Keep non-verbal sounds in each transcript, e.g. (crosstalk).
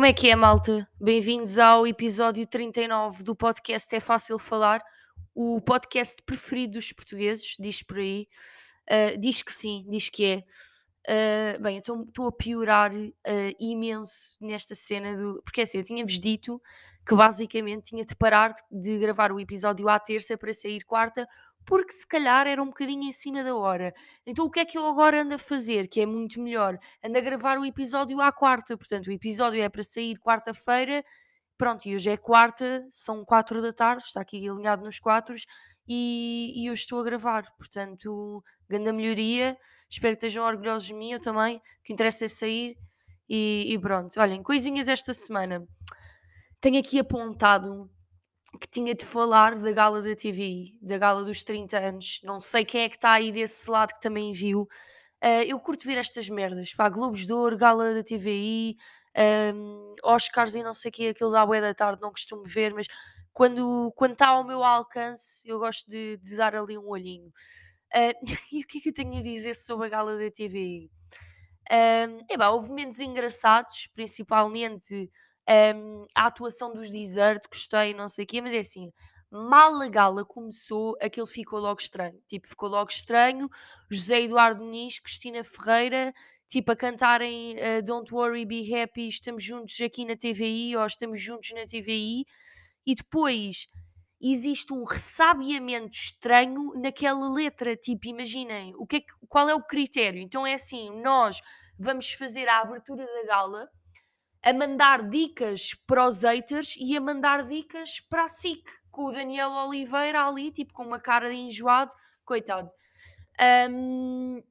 Como é que é, malta? Bem-vindos ao episódio 39 do podcast É Fácil Falar, o podcast preferido dos portugueses, diz por aí. Uh, diz que sim, diz que é. Uh, bem, então estou a piorar uh, imenso nesta cena do. Porque assim, eu tinha-vos dito que basicamente tinha de parar de gravar o episódio à terça para sair quarta, porque se calhar era um bocadinho em cima da hora. Então o que é que eu agora ando a fazer, que é muito melhor? Ando a gravar o episódio à quarta, portanto o episódio é para sair quarta-feira, pronto, e hoje é quarta, são quatro da tarde, está aqui alinhado nos quatro, e, e eu estou a gravar, portanto, grande melhoria, espero que estejam orgulhosos de mim, eu também, o que interessa é sair, e, e pronto, olhem, coisinhas esta semana. Tenho aqui apontado que tinha de falar da gala da TV, da gala dos 30 anos. Não sei quem é que está aí desse lado que também viu. Uh, eu curto ver estas merdas. Pá, Globos de Ouro, gala da TVI, um, Oscars e não sei o que, aquilo da bué da tarde, não costumo ver, mas quando está ao meu alcance, eu gosto de, de dar ali um olhinho. Uh, (laughs) e o que é que eu tenho a dizer sobre a gala da TVI? Um, epá, houve momentos engraçados, principalmente um, a atuação dos Desert, gostei, não sei o quê, mas é assim, mal a gala começou, aquilo ficou logo estranho. Tipo, ficou logo estranho. José Eduardo Nis, Cristina Ferreira, tipo, a cantarem uh, Don't Worry, Be Happy, estamos juntos aqui na TVI, ou estamos juntos na TVI, e depois existe um ressabiamento estranho naquela letra. Tipo, imaginem, o que é que, qual é o critério? Então é assim, nós vamos fazer a abertura da gala a mandar dicas para os haters e a mandar dicas para a SIC, com o Daniel Oliveira ali, tipo, com uma cara de enjoado, coitado. Um,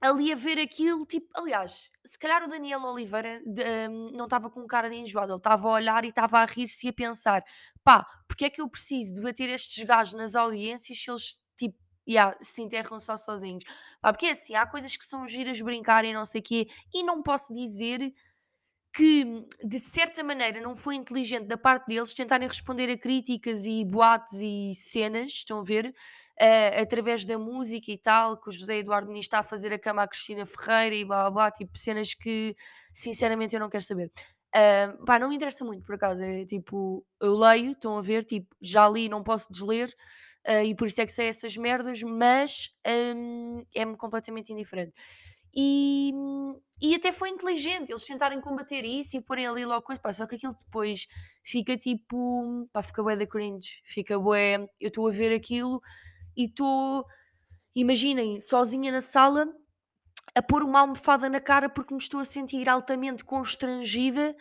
ali a ver aquilo, tipo, aliás, se calhar o Daniel Oliveira de, um, não estava com cara de enjoado, ele estava a olhar e estava a rir-se e a pensar, pá, porque é que eu preciso de bater estes gajos nas audiências se eles, tipo, yeah, se enterram só sozinhos? Pá, porque é assim, há coisas que são giras brincarem, não sei o quê, e não posso dizer que de certa maneira não foi inteligente da parte deles tentarem responder a críticas e boatos e cenas, estão a ver, uh, através da música e tal, que o José Eduardo Muniz está a fazer a cama à Cristina Ferreira e blá blá blá, tipo cenas que sinceramente eu não quero saber. Uh, pá, não me interessa muito por acaso, é tipo, eu leio, estão a ver, tipo, já li, não posso desler, uh, e por isso é que sei essas merdas, mas um, é-me completamente indiferente. E, e até foi inteligente eles tentarem combater isso e porem ali logo coisa, pá, só que aquilo depois fica tipo, pá, fica bué da cringe, fica bué, eu estou a ver aquilo e estou, imaginem, sozinha na sala a pôr uma almofada na cara porque me estou a sentir altamente constrangida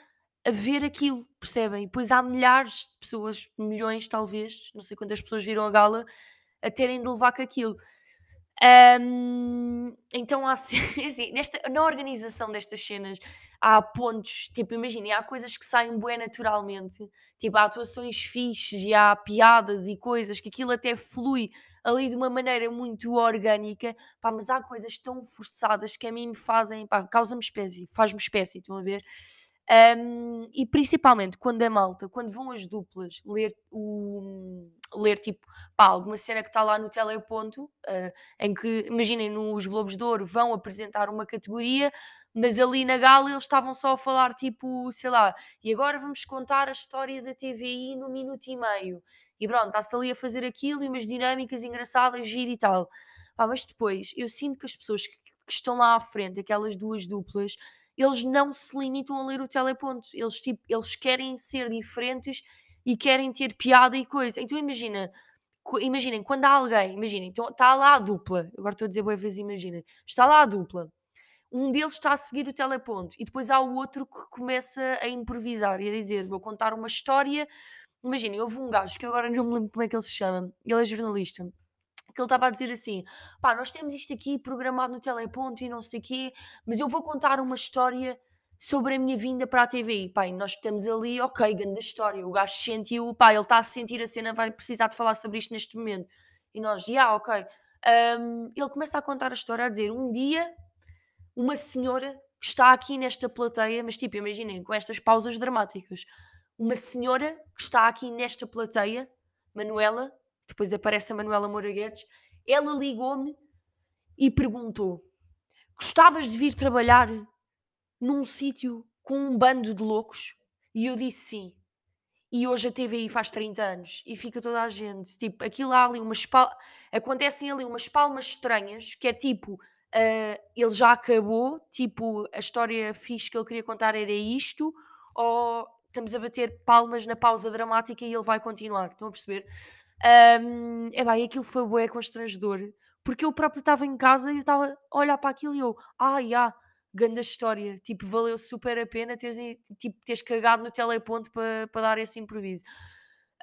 a ver aquilo, percebem? E há milhares de pessoas, milhões talvez, não sei quantas pessoas viram a gala, a terem de levar com aquilo. Um, então há (laughs) assim, nesta, na organização destas cenas há pontos, tipo, imaginem, há coisas que saem bem naturalmente, tipo, há atuações fixes e há piadas e coisas que aquilo até flui ali de uma maneira muito orgânica, pá, mas há coisas tão forçadas que a mim me fazem, pá, causa-me espécie, faz-me espécie, estão a ver? Um, e principalmente quando é malta, quando vão as duplas ler o ler tipo pá, alguma cena que está lá no teleponto, uh, em que imaginem nos Globos de Ouro vão apresentar uma categoria, mas ali na gala eles estavam só a falar tipo, sei lá, e agora vamos contar a história da TVI no minuto e meio. E pronto, está-se ali a fazer aquilo e umas dinâmicas engraçadas, giro e tal. Pá, mas depois eu sinto que as pessoas que, que estão lá à frente, aquelas duas duplas, eles não se limitam a ler o teleponto. Eles, tipo, eles querem ser diferentes e querem ter piada e coisa. Então imagina, imaginem, quando há alguém, imaginem, então está lá a dupla, agora estou a dizer boa vez, imaginem, está lá a dupla, um deles está a seguir o teleponto e depois há o outro que começa a improvisar e a dizer, vou contar uma história, imaginem, houve um gajo que agora (laughs) não me lembro como é que ele se chama, ele é jornalista, que ele estava a dizer assim: pá, nós temos isto aqui programado no teleponto e não sei o quê, mas eu vou contar uma história sobre a minha vinda para a TVI. E nós estamos ali, ok, grande história. O gajo sentiu, pá, ele está a sentir a cena, vai precisar de falar sobre isto neste momento. E nós, já, yeah, ok. Um, ele começa a contar a história, a dizer: um dia, uma senhora que está aqui nesta plateia, mas tipo, imaginem, com estas pausas dramáticas, uma senhora que está aqui nesta plateia, Manuela, depois aparece a Manuela Moura Guedes, ela ligou-me e perguntou: Gostavas de vir trabalhar num sítio com um bando de loucos? E eu disse sim. E hoje a TVI faz 30 anos e fica toda a gente, tipo, aquilo há ali umas pal acontecem ali umas palmas estranhas, que é tipo, ah, ele já acabou, tipo, a história fixe que ele queria contar era isto, ou estamos a bater palmas na pausa dramática e ele vai continuar, estão a perceber? Hum, epá, e aquilo foi bué constrangedor, porque eu próprio estava em casa e eu estava a olhar para aquilo e eu: "Ah, já, grande história, tipo, valeu super a pena teres, tipo, teres cagado no teleponto para para dar esse improviso."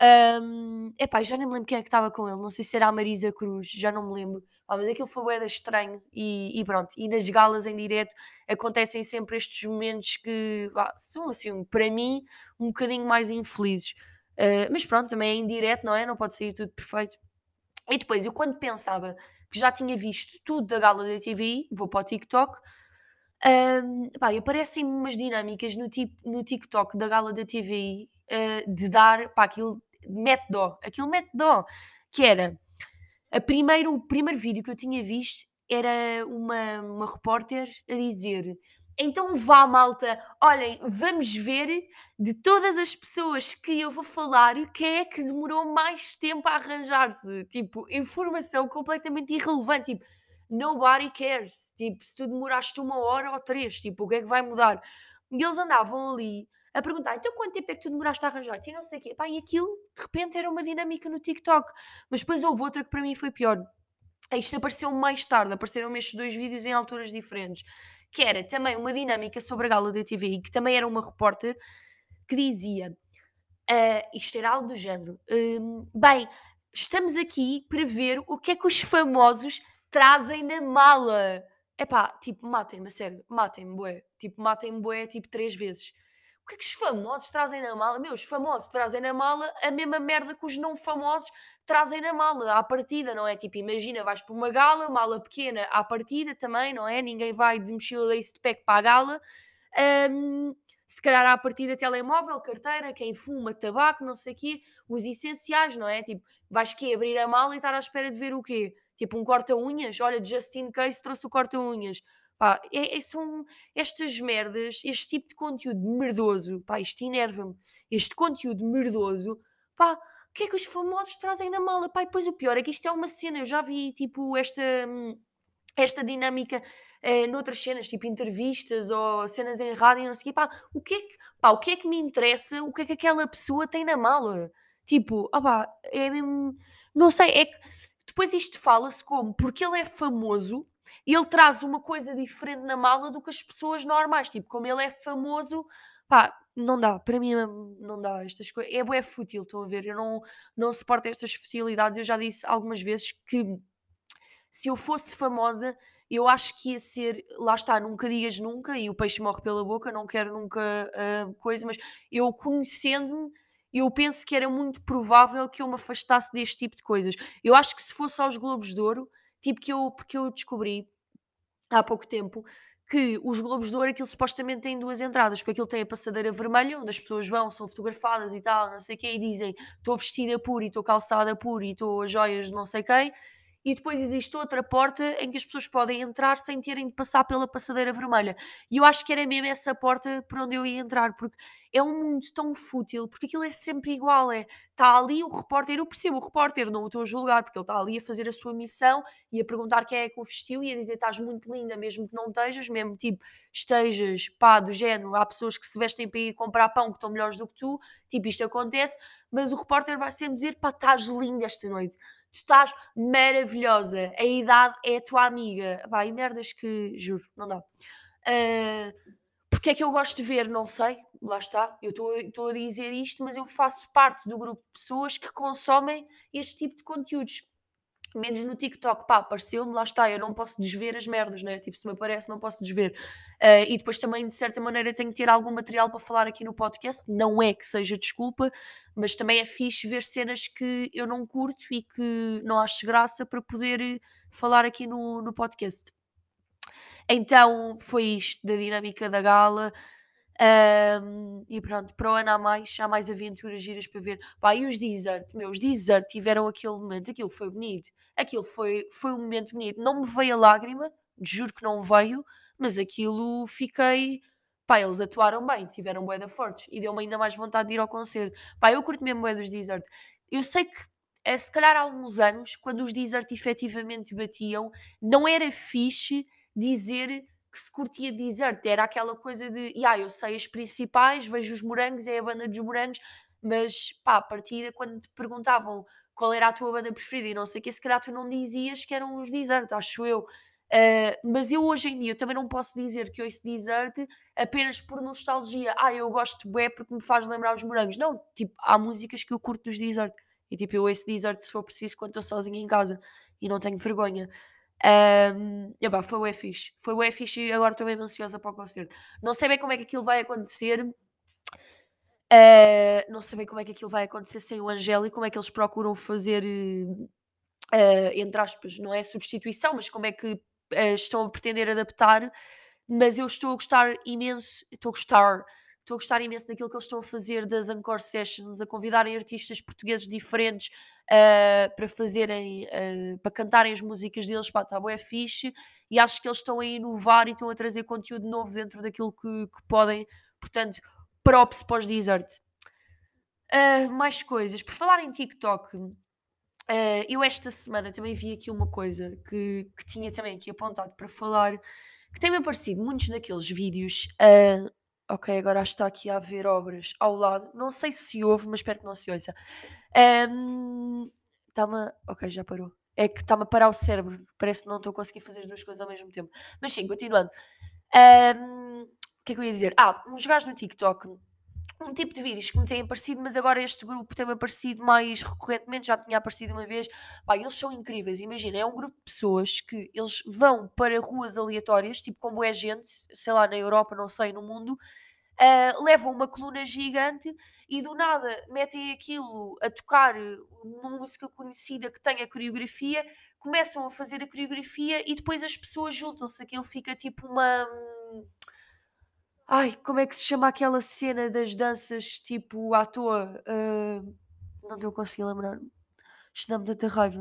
Hum, epá, já nem me lembro quem é que estava com ele, não sei se era a Marisa Cruz, já não me lembro. Ah, mas aquilo foi de estranho e, e pronto. E nas galas em direto acontecem sempre estes momentos que vá, são assim, para mim, um bocadinho mais infelizes. Uh, mas pronto, também é indireto, não é? Não pode sair tudo perfeito. E depois, eu quando pensava que já tinha visto tudo da gala da TVI, vou para o TikTok, um, pá, aparecem umas dinâmicas no, no TikTok da gala da TVI uh, de dar, pá, aquilo mete dó, aquilo mete dó, que era, a primeiro, o primeiro vídeo que eu tinha visto era uma, uma repórter a dizer então vá, malta. Olhem, vamos ver de todas as pessoas que eu vou falar, quem é que demorou mais tempo a arranjar-se? Tipo, informação completamente irrelevante. Tipo, nobody cares. Tipo, se tu demoraste uma hora ou três, tipo, o que é que vai mudar? E eles andavam ali a perguntar, então quanto tempo é que tu demoraste a arranjar-te? E não sei o quê. Pá, e aquilo, de repente, era uma dinâmica no TikTok. Mas depois houve outra que para mim foi pior. Isto apareceu mais tarde, apareceram estes dois vídeos em alturas diferentes que era também uma dinâmica sobre a gala da TVI, que também era uma repórter que dizia, uh, isto era algo do género, um, bem, estamos aqui para ver o que é que os famosos trazem na mala. Epá, tipo, matem-me, sério, matem-me, bué. Tipo, matem-me, bué, tipo, três vezes. O que é que os famosos trazem na mala? Meus, famosos trazem na mala a mesma merda que os não famosos trazem na mala, à partida, não é? Tipo, imagina, vais para uma gala, mala pequena, à partida também, não é? Ninguém vai de mochila lace de pack para a gala. Um, se calhar à partida telemóvel, carteira, quem fuma, tabaco, não sei o quê, os essenciais, não é? Tipo, vais que abrir a mala e estar à espera de ver o quê? Tipo, um corta-unhas? Olha, Justin Case trouxe o corta-unhas. Pá, é, é, são estas merdas, este tipo de conteúdo merdoso, pá, isto enerva-me. Este conteúdo merdoso, pá, o que é que os famosos trazem na mala? Pá, e depois o pior é que isto é uma cena, eu já vi, tipo, esta, esta dinâmica eh, noutras cenas, tipo entrevistas ou cenas em rádio, não sei o quê, pá, o que é que, pá, o que é que me interessa, o que é que aquela pessoa tem na mala? Tipo, ah pá, é mesmo, não sei, é que depois isto fala-se como, porque ele é famoso, ele traz uma coisa diferente na mala do que as pessoas normais, tipo, como ele é famoso, pá, não dá, para mim não dá estas coisas. É bué fútil, estão a ver? Eu não, não suporto estas futilidades. Eu já disse algumas vezes que se eu fosse famosa, eu acho que ia ser, lá está, nunca digas nunca, e o peixe morre pela boca, não quero nunca uh, coisa, mas eu conhecendo-me, eu penso que era muito provável que eu me afastasse deste tipo de coisas. Eu acho que se fosse aos Globos de Ouro, tipo que eu, porque eu descobri há pouco tempo que os Globos de Ouro, aquilo supostamente tem duas entradas, porque aquilo tem a passadeira vermelha, onde as pessoas vão, são fotografadas e tal, não sei o quê, e dizem estou vestida por e estou calçada por e estou a joias de não sei quem, e depois existe outra porta em que as pessoas podem entrar sem terem de passar pela passadeira vermelha. E eu acho que era mesmo essa porta por onde eu ia entrar, porque é um mundo tão fútil, porque aquilo é sempre igual, é, está ali o repórter, eu percebo o repórter, não o estou a julgar, porque ele está ali a fazer a sua missão e a perguntar quem é que o vestiu e a dizer estás muito linda, mesmo que não estejas, mesmo tipo, estejas, pá, do género, há pessoas que se vestem para ir comprar pão que estão melhores do que tu, tipo, isto acontece, mas o repórter vai sempre dizer, pá, estás linda esta noite, tu estás maravilhosa, a idade é a tua amiga, pá, e merdas que, juro, não dá. Uh, porque é que eu gosto de ver? Não sei, lá está. Eu estou a dizer isto, mas eu faço parte do grupo de pessoas que consomem este tipo de conteúdos. Menos no TikTok, pá, apareceu-me, lá está, eu não posso desver as merdas, né? Tipo, se me aparece, não posso desver. Uh, e depois também, de certa maneira, tenho que ter algum material para falar aqui no podcast. Não é que seja desculpa, mas também é fixe ver cenas que eu não curto e que não acho graça para poder falar aqui no, no podcast. Então foi isto da dinâmica da gala. Um, e pronto, para o ano há mais, há mais aventuras giras para ver. Pá, e os Desert, meus Desert tiveram aquele momento, aquilo foi bonito, aquilo foi, foi um momento bonito. Não me veio a lágrima, juro que não veio, mas aquilo fiquei, pá, eles atuaram bem, tiveram bué da fortes e deu-me ainda mais vontade de ir ao concerto. Pá, eu curto mesmo bué dos Desert. Eu sei que, é, se calhar há uns anos, quando os Desert efetivamente batiam, não era fixe dizer que se curtia Desert, era aquela coisa de, ah, eu sei as principais, vejo os morangos, é a banda dos morangos, mas pá, a partida, quando te perguntavam qual era a tua banda preferida e não sei o que, se calhar tu não dizias que eram os Desert, acho eu. Uh, mas eu hoje em dia eu também não posso dizer que ouço Desert apenas por nostalgia. Ah, eu gosto bué porque me faz lembrar os morangos. Não, tipo, há músicas que eu curto dos Desert. E tipo, eu ouço Desert se for preciso quando estou sozinha em casa e não tenho vergonha. Um, e, foi o fixe. Foi o fixe e agora estou mesmo ansiosa para o concerto. Não sei bem como é que aquilo vai acontecer. Uh, não sei bem como é que aquilo vai acontecer sem o Angélico, como é que eles procuram fazer, uh, entre aspas, não é substituição, mas como é que uh, estão a pretender adaptar. Mas eu estou a gostar imenso, estou a gostar, estou a gostar imenso daquilo que eles estão a fazer das Encore Sessions, a convidarem artistas portugueses diferentes uh, para fazerem, uh, para cantarem as músicas deles, pá, está é fixe, e acho que eles estão a inovar e estão a trazer conteúdo novo dentro daquilo que, que podem, portanto, props para os Desert. Uh, mais coisas, por falar em TikTok, eu esta semana também vi aqui uma coisa que, que tinha também aqui apontado para falar, que tem-me aparecido muitos daqueles vídeos Ok, agora está aqui a haver obras ao lado. Não sei se houve, mas espero que não se ouça. Está-me. a- Ok, já parou. É que está-me a parar o cérebro. Parece que não estou a conseguir fazer as duas coisas ao mesmo tempo. Mas sim, continuando. O que é que eu ia dizer? Ah, uns gajos no TikTok um tipo de vídeos que me têm aparecido, mas agora este grupo tem-me aparecido mais recorrentemente, já tinha aparecido uma vez. Pá, eles são incríveis, imagina, é um grupo de pessoas que eles vão para ruas aleatórias, tipo como é gente, sei lá, na Europa, não sei, no mundo, uh, levam uma coluna gigante e do nada metem aquilo a tocar uma música conhecida que tem a coreografia, começam a fazer a coreografia e depois as pessoas juntam-se, aquilo fica tipo uma Ai, como é que se chama aquela cena das danças, tipo, à toa? Uh, não estou a conseguir lembrar. Isto dá-me tanta raiva.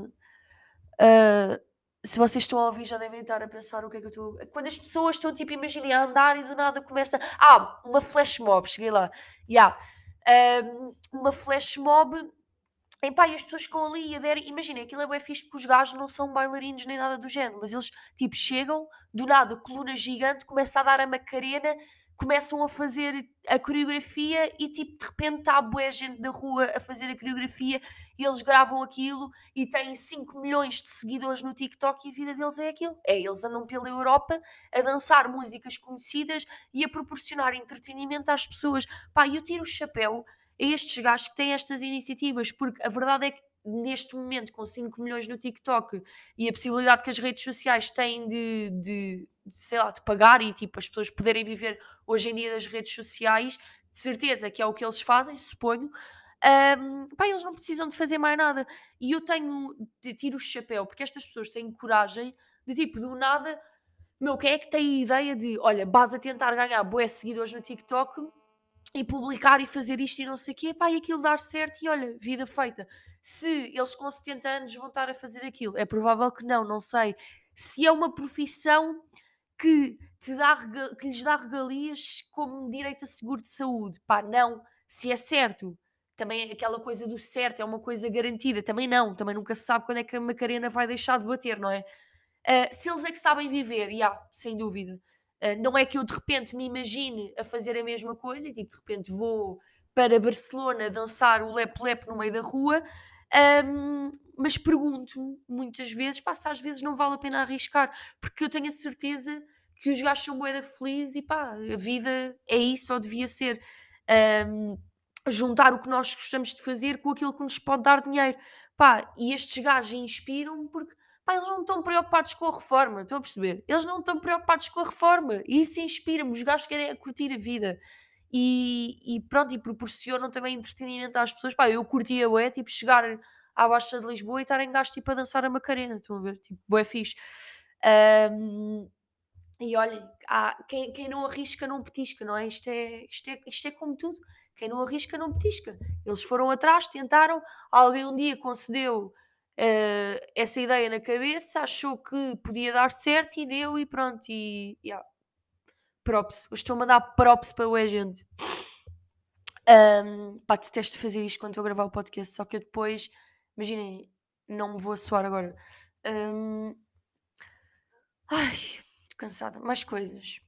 Uh, se vocês estão a ouvir, já devem estar a pensar o que é que eu estou. Quando as pessoas estão, tipo, imaginem, a andar e do nada começa. Ah, uma flash mob, cheguei lá. Yeah. Uh, uma flash mob. Em pá, e as pessoas ficam ali e aderem. Imaginem, aquilo é bem fixe porque os gajos não são bailarinos nem nada do género, mas eles, tipo, chegam, do nada, coluna gigante, começa a dar a macarena começam a fazer a coreografia e tipo de repente está a boa gente da rua a fazer a coreografia e eles gravam aquilo e têm 5 milhões de seguidores no TikTok e a vida deles é aquilo. É, eles andam pela Europa a dançar músicas conhecidas e a proporcionar entretenimento às pessoas. Pá, eu tiro o chapéu a estes gajos que têm estas iniciativas, porque a verdade é que neste momento, com 5 milhões no TikTok e a possibilidade que as redes sociais têm de, de, de, sei lá, de pagar e tipo as pessoas poderem viver hoje em dia das redes sociais, de certeza que é o que eles fazem, suponho. Um, pá, eles não precisam de fazer mais nada. E eu tenho de tiro o chapéu, porque estas pessoas têm coragem de tipo, do nada, meu, quem é que tem a ideia de, olha, vas a tentar ganhar boé seguidores no TikTok e publicar e fazer isto e não sei o quê, pá, e aquilo dar certo e olha, vida feita. Se eles com 70 anos vão estar a fazer aquilo, é provável que não, não sei. Se é uma profissão que, te dá, que lhes dá regalias como direito a seguro de saúde, pá, não. Se é certo, também é aquela coisa do certo é uma coisa garantida, também não, também nunca se sabe quando é que a Macarena vai deixar de bater, não é? Uh, se eles é que sabem viver, já, yeah, sem dúvida. Uh, não é que eu de repente me imagine a fazer a mesma coisa e tipo, de repente vou para Barcelona dançar o lep-lep no meio da rua, um, mas pergunto-me muitas vezes, pá, às vezes não vale a pena arriscar, porque eu tenho a certeza que os gajos são boeda felizes e pá, a vida é isso ou devia ser. Um, juntar o que nós gostamos de fazer com aquilo que nos pode dar dinheiro. Pá, e estes gajos inspiram-me porque Pá, eles não estão preocupados com a reforma, estão a perceber? Eles não estão preocupados com a reforma. E isso inspira-me. Os gajos querem curtir a vida. E, e, pronto, e proporcionam também entretenimento às pessoas. Pá, eu curtia o é tipo, chegar à Baixa de Lisboa e estar em gasto tipo, a dançar a Macarena, estão a ver? Tipo, bué fixe. Um, e olhem, há, quem, quem não arrisca não petisca, não é? Isto, é? isto é? isto é como tudo. Quem não arrisca não petisca. Eles foram atrás, tentaram, alguém um dia concedeu uh, essa ideia na cabeça, achou que podia dar certo e deu e pronto. E yeah. Props. Hoje estou-me a dar props para o gente. Um, pá, detesto fazer isto quando estou a gravar o podcast, só que eu depois, imaginem, não me vou suar agora. Um, ai, estou cansada. Mais coisas.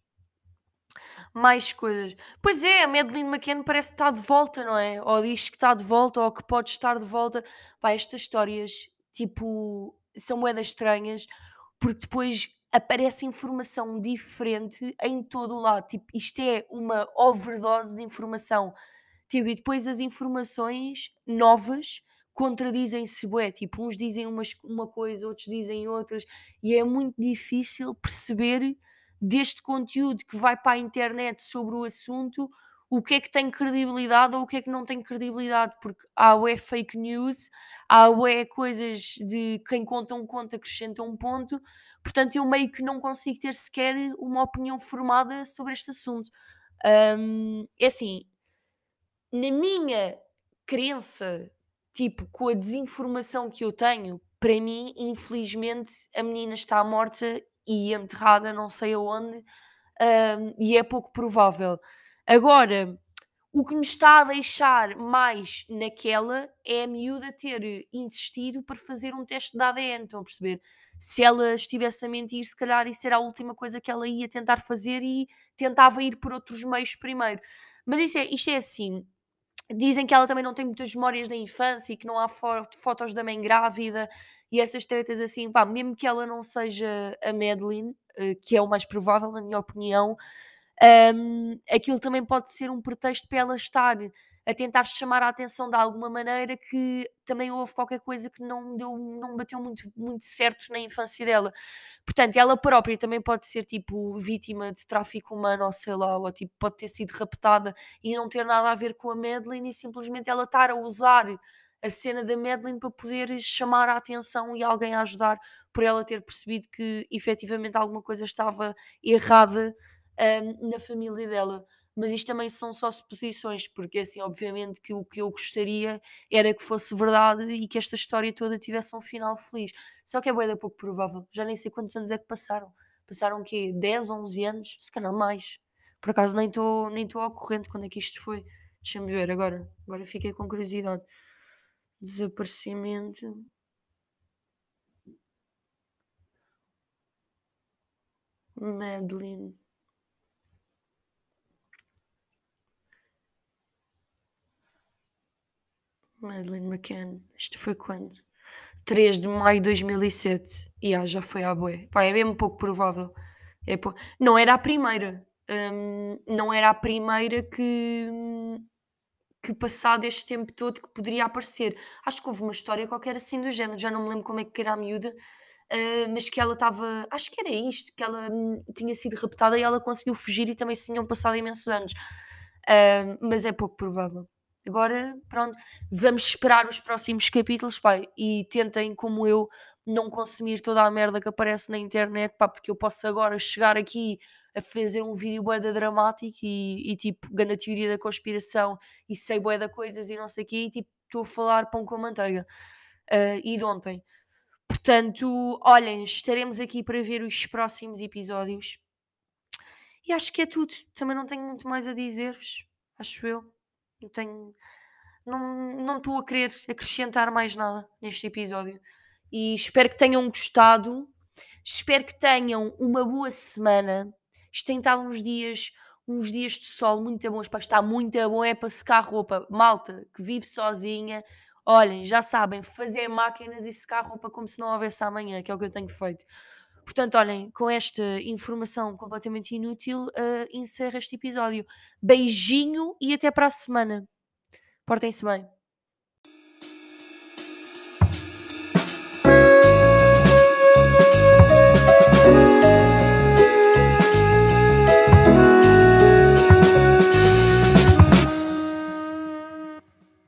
Mais coisas. Pois é, a Madeleine McCann parece que está de volta, não é? Ou diz que está de volta, ou que pode estar de volta. Pá, estas histórias, tipo, são moedas estranhas, porque depois aparece informação diferente em todo o lado. Tipo, isto é uma overdose de informação. Tipo, e depois as informações novas contradizem-se, bué. Tipo, uns dizem umas, uma coisa, outros dizem outras, e é muito difícil perceber deste conteúdo que vai para a internet sobre o assunto o que é que tem credibilidade ou o que é que não tem credibilidade, porque há ué fake news, há ué coisas de quem conta um conto acrescenta um ponto, portanto eu meio que não consigo ter sequer uma opinião formada sobre este assunto. Um, é assim, na minha crença, tipo, com a desinformação que eu tenho, para mim, infelizmente, a menina está morta e enterrada não sei aonde, um, e é pouco provável. Agora, o que me está a deixar mais naquela é a miúda ter insistido para fazer um teste de ADN, estão a perceber? Se ela estivesse a mentir, se calhar isso era a última coisa que ela ia tentar fazer e tentava ir por outros meios primeiro. Mas isso é, isto é assim. Dizem que ela também não tem muitas memórias da infância e que não há fotos da mãe grávida e essas tretas assim, pá, mesmo que ela não seja a Madeline, eh, que é o mais provável, na minha opinião, um, aquilo também pode ser um pretexto para ela estar a tentar chamar a atenção de alguma maneira que também houve qualquer coisa que não deu, não bateu muito, muito certo na infância dela. Portanto, ela própria também pode ser tipo vítima de tráfico humano, ou sei lá, ou tipo, pode ter sido raptada e não ter nada a ver com a Madeline e simplesmente ela estar a usar a cena da Madeline para poder chamar a atenção e alguém a ajudar por ela ter percebido que efetivamente alguma coisa estava errada um, na família dela. Mas isto também são só suposições, porque assim, obviamente que o que eu gostaria era que fosse verdade e que esta história toda tivesse um final feliz. Só que é bem pouco provável. Já nem sei quantos anos é que passaram. Passaram o quê? 10, 11 anos? Se calhar mais. Por acaso nem estou nem ao corrente quando é que isto foi. Deixa-me ver agora. Agora fiquei com curiosidade. Desaparecimento. Madeline. Madeleine McCann. Isto foi quando? 3 de maio de 2007. E yeah, já foi à boé. Pá, é mesmo pouco provável. É pou... Não era a primeira. Um, não era a primeira que, que passado este tempo todo que poderia aparecer. Acho que houve uma história qualquer assim do género. Já não me lembro como é que era a miúda. Uh, mas que ela estava, acho que era isto, que ela hum, tinha sido raptada e ela conseguiu fugir e também se tinham passado imensos anos. Uh, mas é pouco provável. Agora, pronto, vamos esperar os próximos capítulos, pai, e tentem, como eu, não consumir toda a merda que aparece na internet, pá, porque eu posso agora chegar aqui a fazer um vídeo bué dramático e, e tipo, ganhar teoria da conspiração e sei bué da coisas e não sei o quê, e tipo, estou a falar pão com manteiga. Uh, e de ontem. Portanto, olhem, estaremos aqui para ver os próximos episódios. E acho que é tudo. Também não tenho muito mais a dizer-vos, acho eu. Não tenho. Não estou a querer acrescentar mais nada neste episódio. E espero que tenham gostado. Espero que tenham uma boa semana. Isto tem estado uns dias, uns dias de sol muito bons. Para estar muito bom é para secar roupa. Malta que vive sozinha. Olhem, já sabem, fazer máquinas e secar roupa como se não houvesse amanhã, que é o que eu tenho feito. Portanto, olhem, com esta informação completamente inútil, uh, encerro este episódio. Beijinho e até para a semana. Portem-se bem.